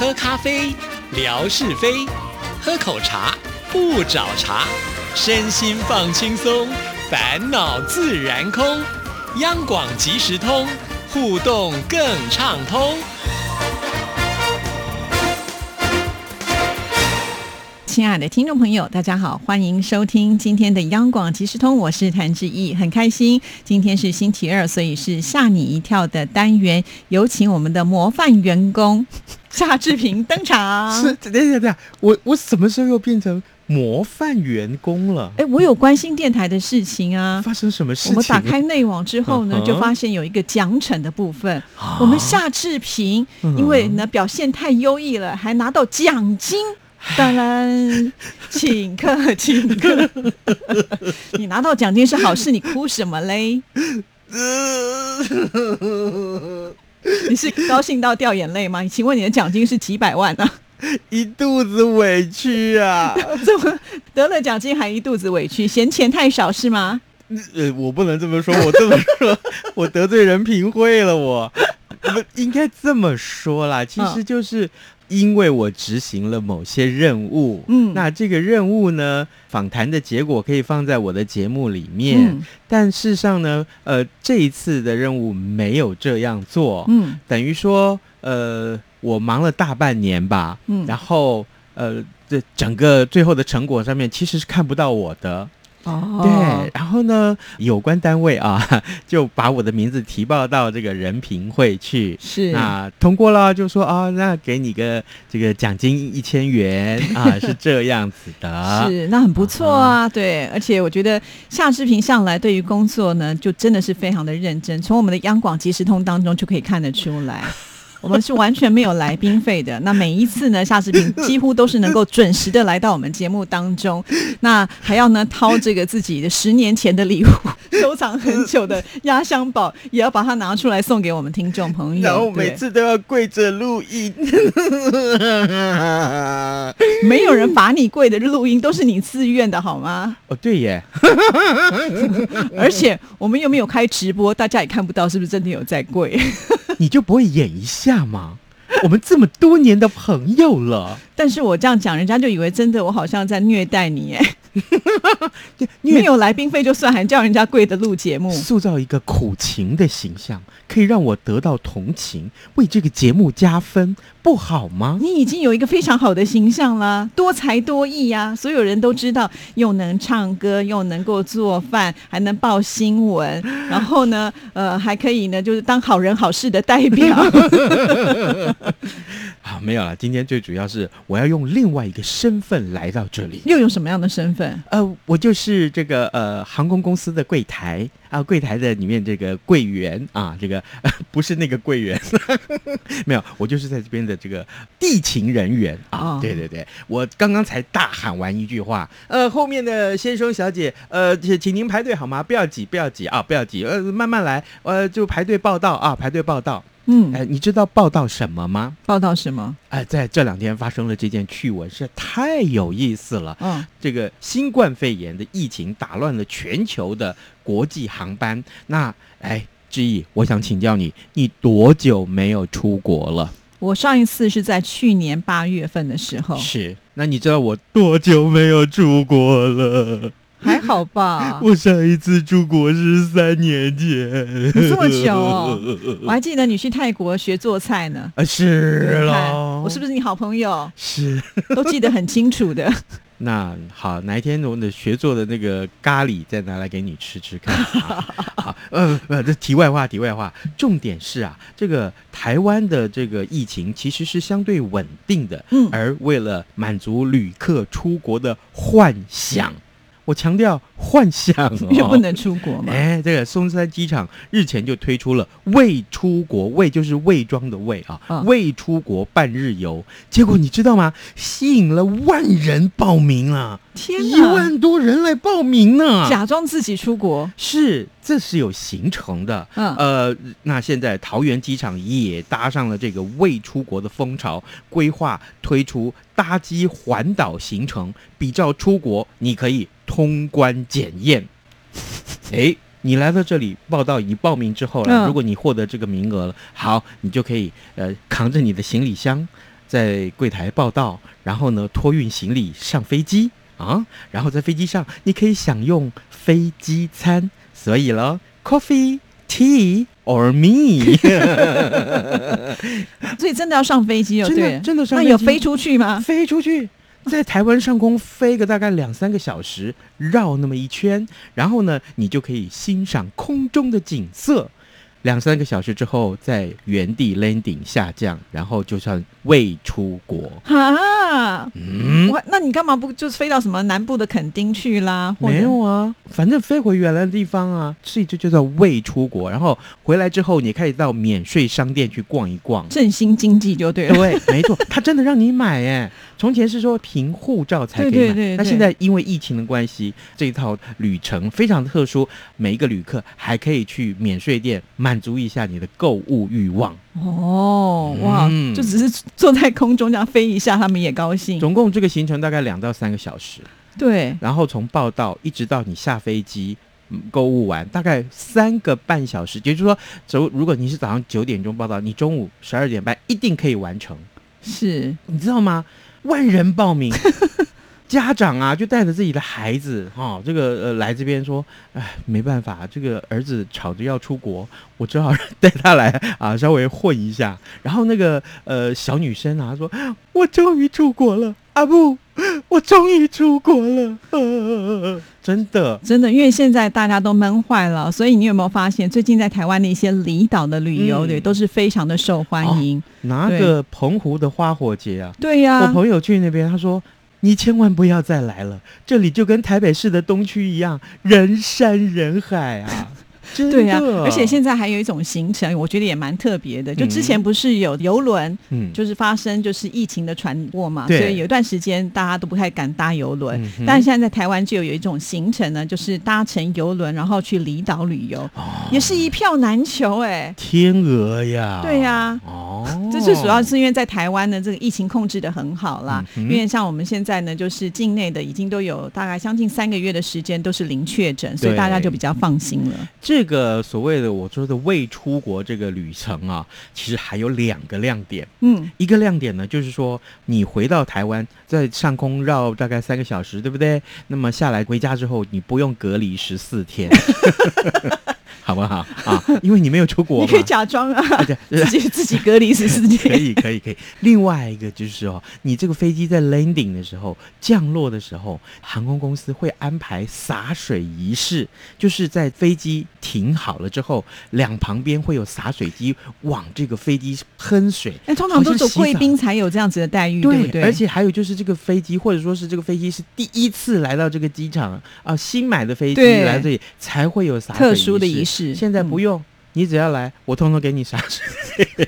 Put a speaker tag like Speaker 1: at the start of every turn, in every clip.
Speaker 1: 喝咖啡，聊是非；喝口茶，不找茬。身心放轻松，烦恼自然空。央广即时通，互动更畅通。
Speaker 2: 亲爱的听众朋友，大家好，欢迎收听今天的央广即时通，我是谭志毅，很开心，今天是星期二，所以是吓你一跳的单元，有请我们的模范员工夏志平登场。
Speaker 3: 是，等等等等，我我什么时候又变成模范员工了？
Speaker 2: 哎，我有关心电台的事情啊。
Speaker 3: 发生什么事情？
Speaker 2: 我们打开内网之后呢，
Speaker 3: 嗯
Speaker 2: 就发现有一个奖惩的部分。我们夏志平因为呢表现太优异了，还拿到奖金。当然，请客，请客。你拿到奖金是好事，你哭什么嘞？你是高兴到掉眼泪吗？请问你的奖金是几百万啊？
Speaker 3: 一肚子委屈啊！
Speaker 2: 怎么得了奖金还一肚子委屈？嫌钱太少是吗？
Speaker 3: 呃，我不能这么说，我这么说，我得罪人品会了我。不应该这么说啦，其实就是因为我执行了某些任务，
Speaker 2: 嗯。
Speaker 3: 那这个任务呢，访谈的结果可以放在我的节目里面，
Speaker 2: 嗯。
Speaker 3: 但事实上呢，呃，这一次的任务没有这样做，
Speaker 2: 嗯。
Speaker 3: 等于说，呃，我忙了大半年吧，
Speaker 2: 嗯。
Speaker 3: 然后呃，这整个最后的成果上面其实是看不到我的，
Speaker 2: 哦
Speaker 3: 对，然后呢，有关单位啊 就把我的名字提报到这个人评会去。
Speaker 2: 是
Speaker 3: 那通过了，就说啊，那给你个这个奖金一千元啊，是这样子的。
Speaker 2: 是，那很不错啊。对，而且我觉得夏志平向来对于工作呢，就真的是非常的认真，从我们的央广即时通当中就可以看得出来。我们是完全没有来宾费的。那每一次呢，夏志平 几乎都是能够准时的来到我们节目当中。那还要呢掏这个自己的十年前的礼物，收藏很久的压箱宝，也要把它拿出来送给我们听众朋友。
Speaker 3: 然后每次都要跪着录音，
Speaker 2: 没有人罚你跪的录音，都是你自愿的好吗？
Speaker 3: 哦，对耶，
Speaker 2: 而且我们又没有开直播，大家也看不到是不是真的有在跪。
Speaker 3: 你就不会演一下吗？我们这么多年的朋友了，
Speaker 2: 但是我这样讲，人家就以为真的我好像在虐待你，哎，没有来宾费就算，还叫人家跪的录节目。
Speaker 3: 塑造一个苦情的形象，可以让我得到同情，为这个节目加分，不好吗？
Speaker 2: 你已经有一个非常好的形象啦，多才多艺呀、所有人都知道，又能唱歌，又能够做饭，还能报新闻，然后呢，呃，还可以呢，就是当好人好事的代表。
Speaker 3: 啊，没有了。今天最主要是我要用另外一个身份来到这里。
Speaker 2: 又用什么样的身份？
Speaker 3: 呃，我就是这个呃航空公司的柜台啊，柜台的里面这个柜员啊，这个、呃、不是那个柜员，没有，我就是在这边的这个地勤人员啊。
Speaker 2: 哦
Speaker 3: 对对对，我刚刚才大喊完一句话，呃，后面的先生小姐，呃，请请您排队好吗？不要挤，不要挤啊，不要挤，呃，慢慢来，呃，就排队报道啊，排队报道。
Speaker 2: 嗯，
Speaker 3: 哎、你知道报道什么吗？
Speaker 2: 报道什么？
Speaker 3: 哎、在这两天发生了这件趣闻，是太有意思了。
Speaker 2: 嗯，
Speaker 3: 这个新冠肺炎的疫情打乱了全球的国际航班。那，哎，志毅，我想请教你，你多久没有出国了？
Speaker 2: 我上一次是在去年八月份的时候，
Speaker 3: 是。那你知道我多久没有出国了？
Speaker 2: 还好吧？
Speaker 3: 我上一次出国是三年前。
Speaker 2: 这么久哦我还记得你去泰国学做菜呢。
Speaker 3: 啊，是喽。
Speaker 2: 我是不是你好朋友？
Speaker 3: 是？
Speaker 2: 都记得很清楚的。
Speaker 3: 那好，哪一天我们的学做的那个咖喱再拿来给你吃吃看。啊好，呃呃，这题外话，题外话，重点是啊，这个台湾的这个疫情其实是相对稳定的，
Speaker 2: 嗯
Speaker 3: 而为了满足旅客出国的幻想，我强调幻想、哦，
Speaker 2: 因为不能出国嘛。
Speaker 3: 哎，这个松山机场日前就推出了未出国，未就是未装的未啊，
Speaker 2: 嗯
Speaker 3: 未出国半日游。结果你知道吗？吸引了万人报名啊，一
Speaker 2: 天一！
Speaker 3: 万多人来报名呢。
Speaker 2: 假装自己出国，
Speaker 3: 是，这是有行程的。
Speaker 2: 嗯
Speaker 3: 呃，那现在桃园机场也搭上了这个未出国的风潮，规划推出搭机环岛行程，比照出国，你可以通关检验。哎，你来到这里报道，你报名之后了，
Speaker 2: 嗯
Speaker 3: 如果你获得这个名额了，好，你就可以呃扛着你的行李箱。在柜台报到，然后呢托运行李上飞机啊，然后在飞机上你可以享用飞机餐，所以了，coffee。Tea or me？
Speaker 2: 所以真的要上飞机哦，
Speaker 3: 真的
Speaker 2: 对，
Speaker 3: 真的上飞机
Speaker 2: 那有飞出去吗？
Speaker 3: 飞出去，在台湾上空飞个大概两三个小时，绕那么一圈，然后呢，你就可以欣赏空中的景色。两三个小时之后，在原地 landing 下降，然后就算未出国。
Speaker 2: 啊，
Speaker 3: 嗯，
Speaker 2: 我那你干嘛不就是飞到什么南部的垦丁去啦？
Speaker 3: 没有啊，反正飞回原来的地方啊，所以这就叫未出国。然后回来之后，你可以到免税商店去逛一逛。
Speaker 2: 振兴经济就对了。
Speaker 3: 对，没错，他真的让你买哎。从前是说凭护照才可以买，
Speaker 2: 对对对对
Speaker 3: 那现在因为疫情的关系，这一套旅程非常特殊，每一个旅客还可以去免税店满足一下你的购物欲望。
Speaker 2: 哦，哇，
Speaker 3: 嗯
Speaker 2: 就只是坐在空中这样飞一下，他们也高兴。
Speaker 3: 总共这个行程大概两到三个小时，
Speaker 2: 对，
Speaker 3: 然后从报到一直到你下飞机。嗯购物完大概三个半小时，也就是说，走如果你是早上九点钟报到，你中午十二点半一定可以完成。
Speaker 2: 是
Speaker 3: 你知道吗？万人报名，家长啊就带着自己的孩子哈、哦，这个呃来这边说，哎，没办法，这个儿子吵着要出国，我只好带他来啊，稍微混一下。然后那个呃小女生啊说，我终于出国了，阿布，我终于出国了，呃、真的。
Speaker 2: 真的，因为现在大家都闷坏了，所以你有没有发现，最近在台湾的一些离岛的旅游，
Speaker 3: 嗯
Speaker 2: 对，都是非常的受欢迎。
Speaker 3: 拿个澎湖的花火节啊，
Speaker 2: 对呀、
Speaker 3: 我朋友去那边，他说：“你千万不要再来了，这里就跟台北市的东区一样，人山人海啊！”
Speaker 2: 对呀、而且现在还有一种行程，我觉得也蛮特别的。就之前不是有游轮，
Speaker 3: 嗯。
Speaker 2: 就是发生就是疫情的传播嘛，所以有一段时间大家都不太敢搭游轮。
Speaker 3: 嗯
Speaker 2: 但是现在在台湾就有一种行程呢，就是搭乘游轮，然后去离岛旅游，
Speaker 3: 哦。
Speaker 2: 也是一票难求哎、
Speaker 3: 天鹅呀，
Speaker 2: 对呀。
Speaker 3: 哦，
Speaker 2: 这最主要是因为在台湾呢，这个疫情控制的很好啦。
Speaker 3: 嗯
Speaker 2: 因为像我们现在呢，就是境内的已经都有大概将近三个月的时间都是零确诊，所以大家就比较放心了。
Speaker 3: 这个所谓的我说的未出国这个旅程啊，其实还有两个亮点。
Speaker 2: 嗯，
Speaker 3: 一个亮点呢，就是说你回到台湾，在上空绕大概三个小时，对不对？那么下来回家之后，你不用隔离十四天，好不好啊？因为你没有出国
Speaker 2: 你可以。假装啊，自己自己隔离十四
Speaker 3: 可。以，可以，可以。另外一个就是哦，你这个飞机在 landing 的时候，降落的时候，航空公司会安排洒水仪式，就是在飞机停好了之后，两旁边会有洒水机往这个飞机喷水。
Speaker 2: 那通常都是贵宾才有这样子的待遇，对不对？
Speaker 3: 而且还有就是这个飞机，或者说是这个飞机是第一次来到这个机场啊、新买的飞机来这里才会有洒水
Speaker 2: 特殊的
Speaker 3: 仪
Speaker 2: 仪式
Speaker 3: 现在不
Speaker 2: 嗯
Speaker 3: 用，你只要来，我通通给你洒水。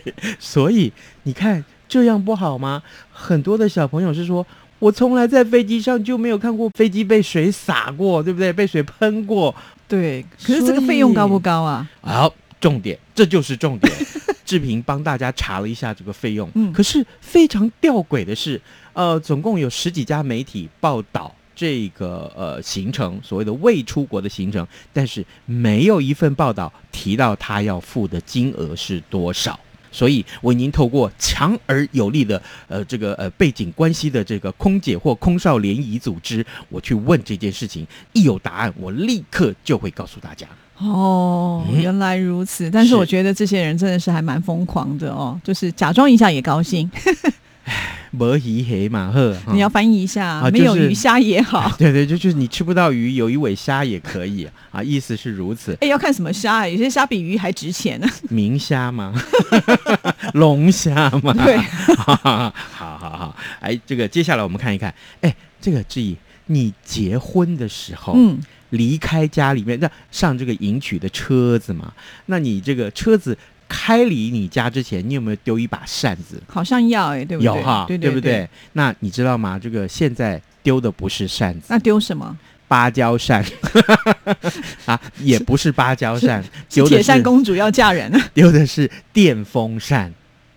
Speaker 3: 所以你看这样不好吗？很多的小朋友是说。我从来在飞机上就没有看过飞机被水洒过，对不对？被水喷过。
Speaker 2: 对，可是这个费用高不高啊？
Speaker 3: 好，重点，这就是重点。志平帮大家查了一下这个费用，
Speaker 2: 嗯
Speaker 3: 可是非常吊诡的是，呃，总共有十几家媒体报道这个呃行程，所谓的未出国的行程，但是没有一份报道提到他要付的金额是多少。所以我已经透过强而有力的呃这个呃背景关系的这个空姐或空少联谊组织，我去问这件事情，一有答案，我立刻就会告诉大家。
Speaker 2: 哦，
Speaker 3: 嗯
Speaker 2: 原来如此。但是
Speaker 3: 是
Speaker 2: 我觉得这些人真的是还蛮疯狂的哦，就是假装一下也高兴。
Speaker 3: 摩鱼黑马赫，
Speaker 2: 你要翻译一下，
Speaker 3: 啊
Speaker 2: 没有鱼虾也好。
Speaker 3: 对 对，就就是你吃不到鱼，有一尾虾也可以啊，意思是如此。
Speaker 2: 哎，要看什么虾啊？有些虾比鱼还值钱呢。
Speaker 3: 明虾吗？龙虾吗？
Speaker 2: 对，
Speaker 3: 好好好好。哎，这个接下来我们看一看，哎，这个志毅，你结婚的时候，
Speaker 2: 嗯，
Speaker 3: 离开家里面，那上这个迎娶的车子嘛，那你这个车子开离你家之前，你有没有丢一把扇子？
Speaker 2: 好像要哎，对不对？
Speaker 3: 有哈，
Speaker 2: 对对
Speaker 3: 不对？？那你知道吗？这个现在丢的不是扇子，
Speaker 2: 那丢什么？
Speaker 3: 芭蕉扇 啊，也不是芭蕉扇，
Speaker 2: 是铁
Speaker 3: 丢的是
Speaker 2: 扇公主要嫁人了。
Speaker 3: 丢的是电风扇。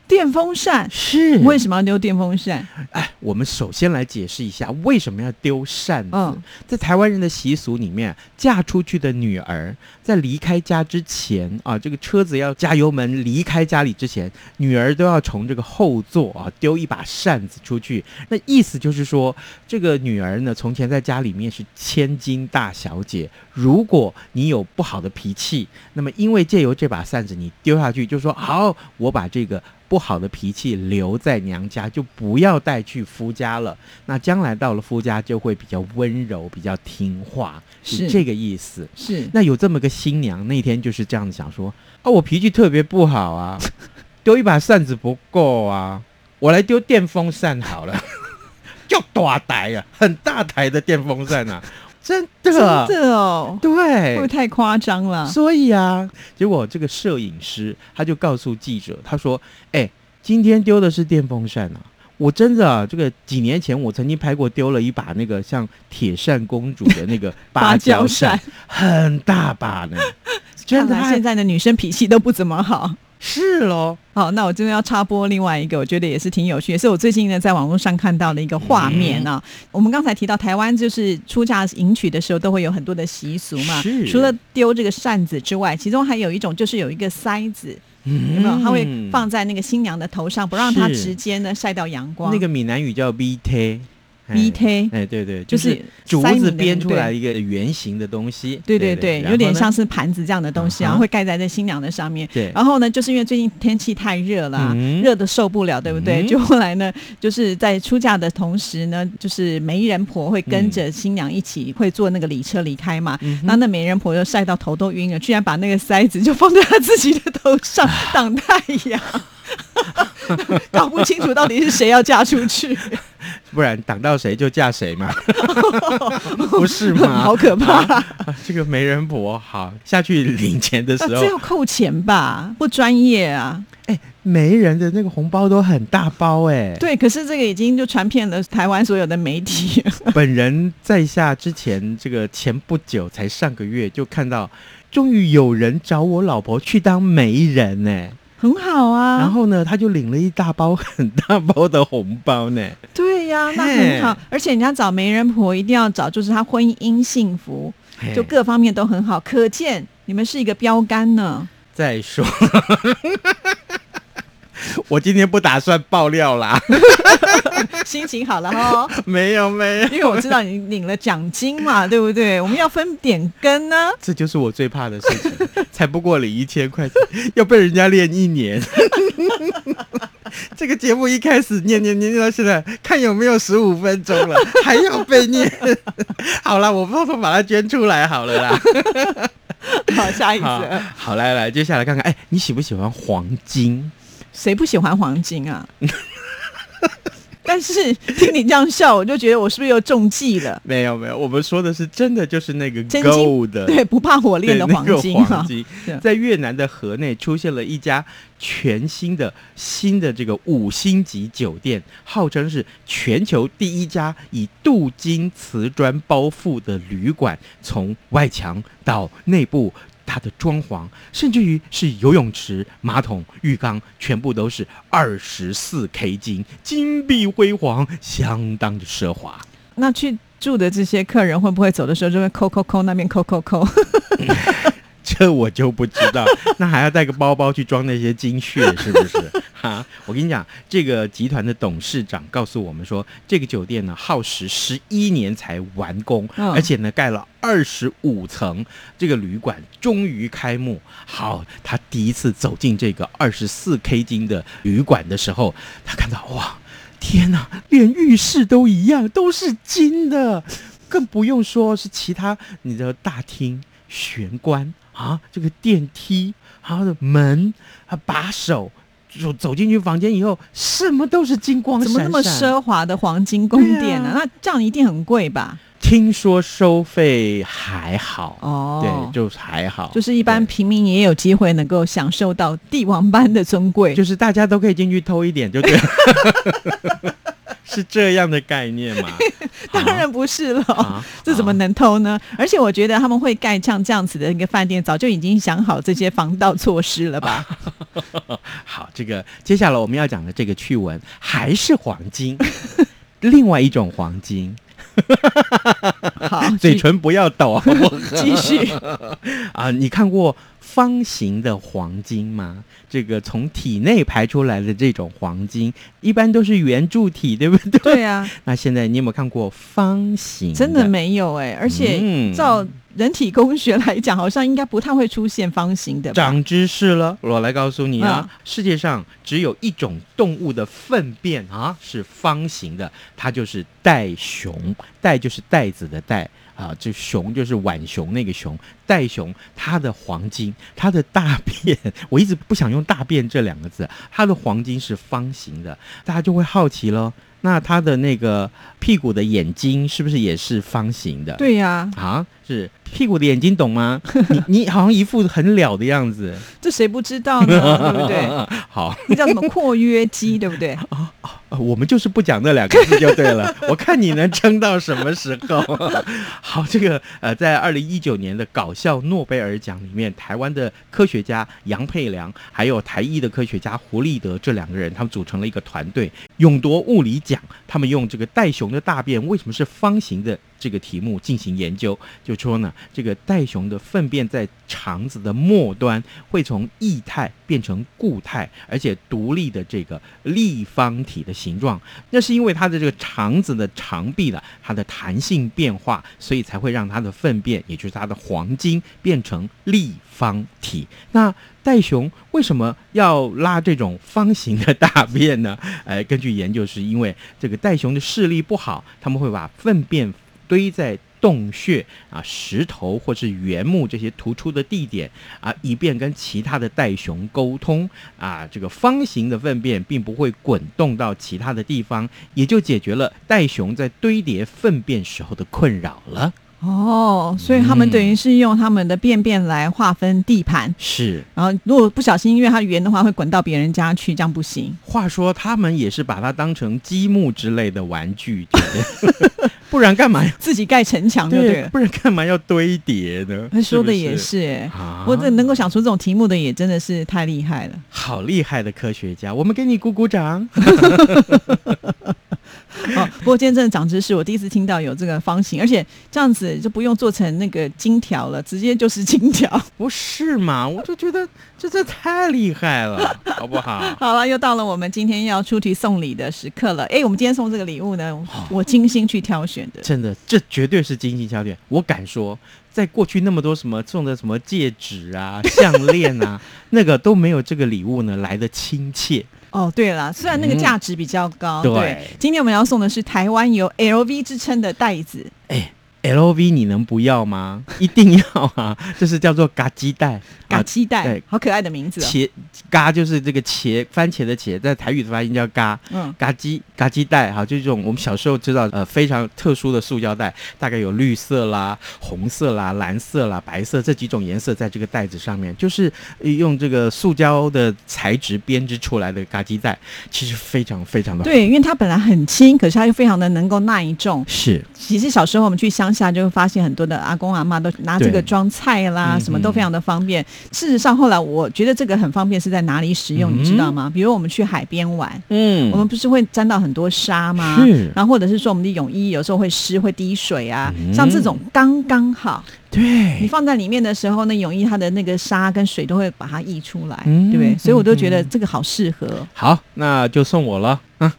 Speaker 2: 电电风扇。
Speaker 3: 是
Speaker 2: 为什么要丢电风扇？
Speaker 3: 哎，我们首先来解释一下为什么要丢扇子。
Speaker 2: 嗯
Speaker 3: 在台湾人的习俗里面，嫁出去的女儿在离开家之前啊，这个车子要加油门离开家里之前，女儿都要从这个后座啊丢一把扇子出去。那意思就是说，这个女儿呢，从前在家里面是千金大小姐，如果你有不好的脾气，那么因为借由这把扇子你丢下去，就说好，我把这个。不好的脾气留在娘家，就不要带去夫家了。那将来到了夫家，就会比较温柔，比较听话，是
Speaker 2: 是
Speaker 3: 这个意思。
Speaker 2: 是
Speaker 3: 那有这么个新娘，那天就是这样子想说：啊，我脾气特别不好啊，丢一把扇子不够啊，我来丢电风扇好了，就大台啊，很大台的电风扇啊，真的，
Speaker 2: 真的哦，会不
Speaker 3: 对
Speaker 2: 会。太夸张了？
Speaker 3: 所以啊，结果这个摄影师他就告诉记者，他说：“哎，今天丢的是电风扇啊。”我真的啊，这个几年前我曾经拍过丢了一把那个像铁扇公主的那个芭蕉扇，很大把呢，真的
Speaker 2: 看来现在的女生脾气都不怎么好。
Speaker 3: 是喽。
Speaker 2: 好，那我真的要插播另外一个，我觉得也是挺有趣，也是我最近呢在网络上看到的一个画面啊。我们刚才提到台湾就是出嫁迎娶的时候都会有很多的习俗嘛，除了丢这个扇子之外，其中还有一种就是有一个塞子，
Speaker 3: 嗯
Speaker 2: 有没有？它会放在那个新娘的头上，不让她直接呢晒到阳光。
Speaker 3: 那个闽南语叫 B T。
Speaker 2: 贴
Speaker 3: 哎，对对，
Speaker 2: 就
Speaker 3: 就是竹子编出来一个圆形的东西，
Speaker 2: 对对对，有点像
Speaker 3: 是
Speaker 2: 是盘子这样的东西，然后会盖在这新娘的上面。
Speaker 3: 对
Speaker 2: 然后呢，就是因为最近天气太热了热的受不了，对不对？
Speaker 3: 嗯
Speaker 2: 就后来呢，就是在出嫁的同时呢，就是媒人婆会跟着新娘一起会坐那个礼车离开嘛。那那媒人婆就晒到头都晕了，居然把那个塞子就放在她自己的头上 挡太阳。搞不清楚到底是谁要嫁出去，
Speaker 3: 不然挡到谁就嫁谁嘛，不是吗？
Speaker 2: 好可怕！
Speaker 3: 啊这个媒人婆好下去领钱的时
Speaker 2: 啊、
Speaker 3: 候
Speaker 2: 这，要扣钱吧？不专业啊！
Speaker 3: 哎，媒人的那个红包都很大包哎。
Speaker 2: 对，可是这个已经就传遍了台湾所有的媒体。
Speaker 3: 本人在下之前，这个前不久才上个月就看到，终于有人找我老婆去当媒人呢。
Speaker 2: 很好啊，
Speaker 3: 然后呢，他就领了一大包很大包的红包呢。
Speaker 2: 对呀、那很好，而且人家找媒人婆一定要找，就是他婚姻幸福，就各方面都很好，可见你们是一个标杆呢。
Speaker 3: 再说，我今天不打算爆料啦，
Speaker 2: 心情好了哈，
Speaker 3: 没有没有，
Speaker 2: 因为我知道你领了奖金嘛，对不对？我们要分点根呢。
Speaker 3: 这就是我最怕的事情，才不过领一千块钱，要被人家练一年。这个节目一开始念念念念到现在，看有没有十五分钟了，还要被念。好了，我偷偷把它捐出来好了啦。
Speaker 2: 好，下一
Speaker 3: 好
Speaker 2: 则，
Speaker 3: 好，来来，接下来看看，哎，你喜不喜欢黄金？
Speaker 2: 谁不喜欢黄金啊？但是听你这样笑，我就觉得我是不是又中计了？
Speaker 3: 没有没有，我们说的是真的，就是那个
Speaker 2: 真金
Speaker 3: gold 的，
Speaker 2: 对，不怕火炼的黄金啊
Speaker 3: 那个黄！金
Speaker 2: 是
Speaker 3: 在越南的河内出现了一家全新的新的这个五星级酒店，号称是全球第一家以镀金瓷砖包覆的旅馆，从外墙到内部。它的装潢，甚至于是游泳池、马桶、浴缸，全部都是二十四 K 金，金碧辉煌，相当的奢华。
Speaker 2: 那去住的这些客人会不会走的时候就会抠抠抠那边抠抠抠？
Speaker 3: 这我就不知道，那还要带个包包去装那些金屑，是不是？哈，我跟你讲，这个集团的董事长告诉我们说，这个酒店呢耗时十一年才完工，
Speaker 2: 嗯
Speaker 3: 而且呢盖了二十五层，这个旅馆终于开幕。好，他第一次走进这个二十四 K 金的旅馆的时候，他看到哇，天哪，连浴室都一样，都是金的，更不用说是其他你的大厅。玄关啊，这个电梯，还有门啊，把手，走走进去房间以后，什么都是金光闪闪。
Speaker 2: 怎么那么奢华的黄金宫殿呢、那这样一定很贵吧？
Speaker 3: 听说收费还好，
Speaker 2: 哦，
Speaker 3: 对，就还好，
Speaker 2: 就是一般平民也有机会能够享受到帝王般的尊贵。
Speaker 3: 就是大家都可以进去偷一点，就对了。是这样的概念吗？
Speaker 2: 当然不是了。
Speaker 3: 啊，
Speaker 2: 这怎么能偷呢？而且我觉得他们会盖像这样子的一个饭店，早就已经想好这些防盗措施了吧？
Speaker 3: 好，这个接下来我们要讲的这个趣闻还是黄金，另外一种黄金，
Speaker 2: 好，
Speaker 3: 嘴唇不要抖
Speaker 2: 继续。
Speaker 3: 啊！你看过方形的黄金吗？这个从体内排出来的这种黄金，一般都是圆柱体，对不对？
Speaker 2: 对啊，
Speaker 3: 那现在你有没有看过方形？
Speaker 2: 真的没有哎、而且
Speaker 3: 嗯
Speaker 2: 照人体工学来讲，好像应该不太会出现方形的？
Speaker 3: 长知识了，我来告诉你啊，
Speaker 2: 嗯
Speaker 3: 世界上只有一种动物的粪便啊是方形的，它就是袋熊。袋就是袋子的袋啊，这熊就是浣熊那个熊。袋熊它的黄金，它的大便，我一直不想用大便这两个字，它的黄金是方形的，大家就会好奇喽。那它的那个屁股的眼睛是不是也是方形的？
Speaker 2: 对呀、
Speaker 3: 啊，是屁股的眼睛，懂吗？你你好像一副很了的样子。
Speaker 2: 这谁不知道呢？对不对？
Speaker 3: 好，
Speaker 2: 那叫什么括约肌，对不对？
Speaker 3: 哦我们就是不讲那两个字就对了。我看你能撑到什么时候？好，这个呃，在二零一九年的搞笑诺贝尔奖里面，台湾的科学家杨佩良，还有台艺的科学家胡立德这两个人，他们组成了一个团队，勇夺物理奖。他们用这个袋熊的大便为什么是方形的这个题目进行研究，就说呢，这个袋熊的粪便在肠子的末端会从液态变成固态，而且独立的这个立方体的形状。那是因为它的这个肠子的肠壁了，它的弹性变化，所以才会让它的粪便，也就是它的黄金变成立方体。那袋熊为什么要拉这种方形的大便呢？呃，根据研究，是因为这个袋熊的视力不好，他们会把粪便堆在洞穴啊、石头或是原木这些突出的地点啊，以便跟其他的袋熊沟通啊。这个方形的粪便并不会滚动到其他的地方，也就解决了袋熊在堆叠粪便时候的困扰了。
Speaker 2: 哦，所以他们等于是用他们的便便来划分地盘。
Speaker 3: 是，
Speaker 2: 然后，如果不小心，因为它圆的话，会滚到别人家去，这样不行。
Speaker 3: 话说他们也是把它当成积木之类的玩具，对 不然干嘛要？
Speaker 2: 自己盖城墙就对了。
Speaker 3: 不然干嘛要堆叠呢？
Speaker 2: 他说的也是，哎，
Speaker 3: 啊
Speaker 2: 我这能够想出这种题目的，也真的是太厉害了。
Speaker 3: 好厉害的科学家，我们给你鼓鼓掌。
Speaker 2: 哦，不过今天真的长知识，我第一次听到有这个方形，而且这样子就不用做成那个金条了，直接就是金条。
Speaker 3: 不是嘛？我就觉得 这这太厉害了，好不好？
Speaker 2: 好了，又到了我们今天要出题送礼的时刻了。哎，我们今天送这个礼物呢，我精心去挑选的。
Speaker 3: 真的，这绝对是精心挑选。我敢说，在过去那么多什么送的什么戒指啊、项链啊，那个都没有这个礼物呢来的亲切。
Speaker 2: 哦，对了，虽然那个
Speaker 3: 嗯。
Speaker 2: 价值比较高，
Speaker 3: 对。
Speaker 2: 今天我们要送的是台湾有 LV 之称的袋子。
Speaker 3: 哎，LV 你能不要吗？一定要啊！这是叫做嘎鸡蛋，
Speaker 2: 嘎
Speaker 3: 啊
Speaker 2: 鸡袋
Speaker 3: 对，
Speaker 2: 好可爱的名字哦。
Speaker 3: 茄嘎就是这个茄，番茄的茄，在台语的发音叫嘎。
Speaker 2: 嗯，
Speaker 3: 嘎鸡嘎鸡蛋哈，就这种我们小时候知道呃非常特殊的塑胶袋，大概有绿色啦、红色啦、蓝色啦、白色这几种颜色在这个袋子上面，就是呃用这个塑胶的材质编织出来的嘎鸡袋，其实非常非常的好
Speaker 2: 对，因为它本来很轻，可是它又非常的能够耐重。
Speaker 3: 是
Speaker 2: 其实小时候我们去乡下就会发现很多的阿公阿妈都拿这个装菜啦，
Speaker 3: 嗯
Speaker 2: 什么都非常的方便。事实上，后来我觉得这个很方便是在哪里使用，
Speaker 3: 嗯。
Speaker 2: 你知道吗？比如我们去海边玩，
Speaker 3: 嗯。
Speaker 2: 我们不是会沾到很多沙吗？
Speaker 3: 是。
Speaker 2: 然后或者是说我们的泳衣有时候会湿会滴水啊，
Speaker 3: 嗯。
Speaker 2: 像这种刚刚好，你放在里面的时候，那泳衣它的那个沙跟水都会把它溢出来，
Speaker 3: 嗯
Speaker 2: 对不对？所以我都觉得这个好适合。
Speaker 3: 好，那就送我了啊，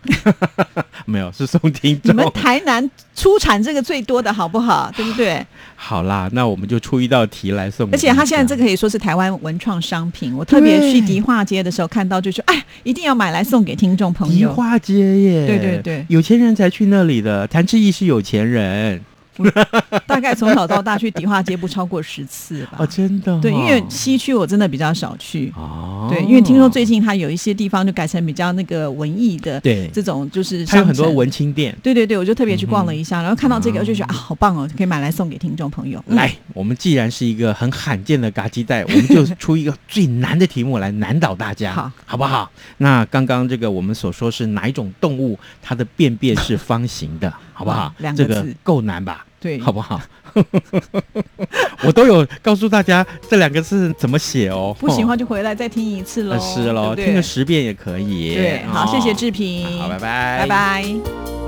Speaker 3: 没有是送听
Speaker 2: 你
Speaker 3: 众
Speaker 2: 们。台南出产这个最多的好不好？对不对？
Speaker 3: 好啦，那我们就出一道题来送。
Speaker 2: 而且他现在这个可以说是台湾文创商品。我特别去迪化街的时候看到，就说哎，一定要买来送给听众朋友。
Speaker 3: 迪化街耶，
Speaker 2: 对对对
Speaker 3: 有钱人才去那里的。谭志毅是有钱人，
Speaker 2: 大概从小到大去迪化街不超过十次吧。
Speaker 3: 哦，真的哦、
Speaker 2: 对，因为西区我真的比较少去。
Speaker 3: 哦，
Speaker 2: 对，因为听说最近它有一些地方就改成比较那个文艺的，
Speaker 3: 对
Speaker 2: 这种就是
Speaker 3: 还有很多文青店。
Speaker 2: 对对对，我就特别去逛了一下，然后看到这个
Speaker 3: 哦
Speaker 2: 我就觉得啊，好棒哦，可以买来送给听众朋友。嗯
Speaker 3: 来，我们既然是一个很罕见的嘎鸡带，我们就出一个最难的题目来难倒大家，
Speaker 2: 好，
Speaker 3: 好不好？那刚刚这个我们所说是哪一种动物，它的便便是方形的，好不好
Speaker 2: 哇？两个
Speaker 3: 这个
Speaker 2: 字
Speaker 3: 够难吧？
Speaker 2: 对，
Speaker 3: 好不好？我都有告诉大家这两个字怎么写哦。
Speaker 2: 不行的话就回来再听一次喽
Speaker 3: 呃，是喽，听个十遍也可以。
Speaker 2: 对，好，谢谢
Speaker 3: 哦
Speaker 2: 志平，
Speaker 3: 好，拜拜，
Speaker 2: 拜。拜。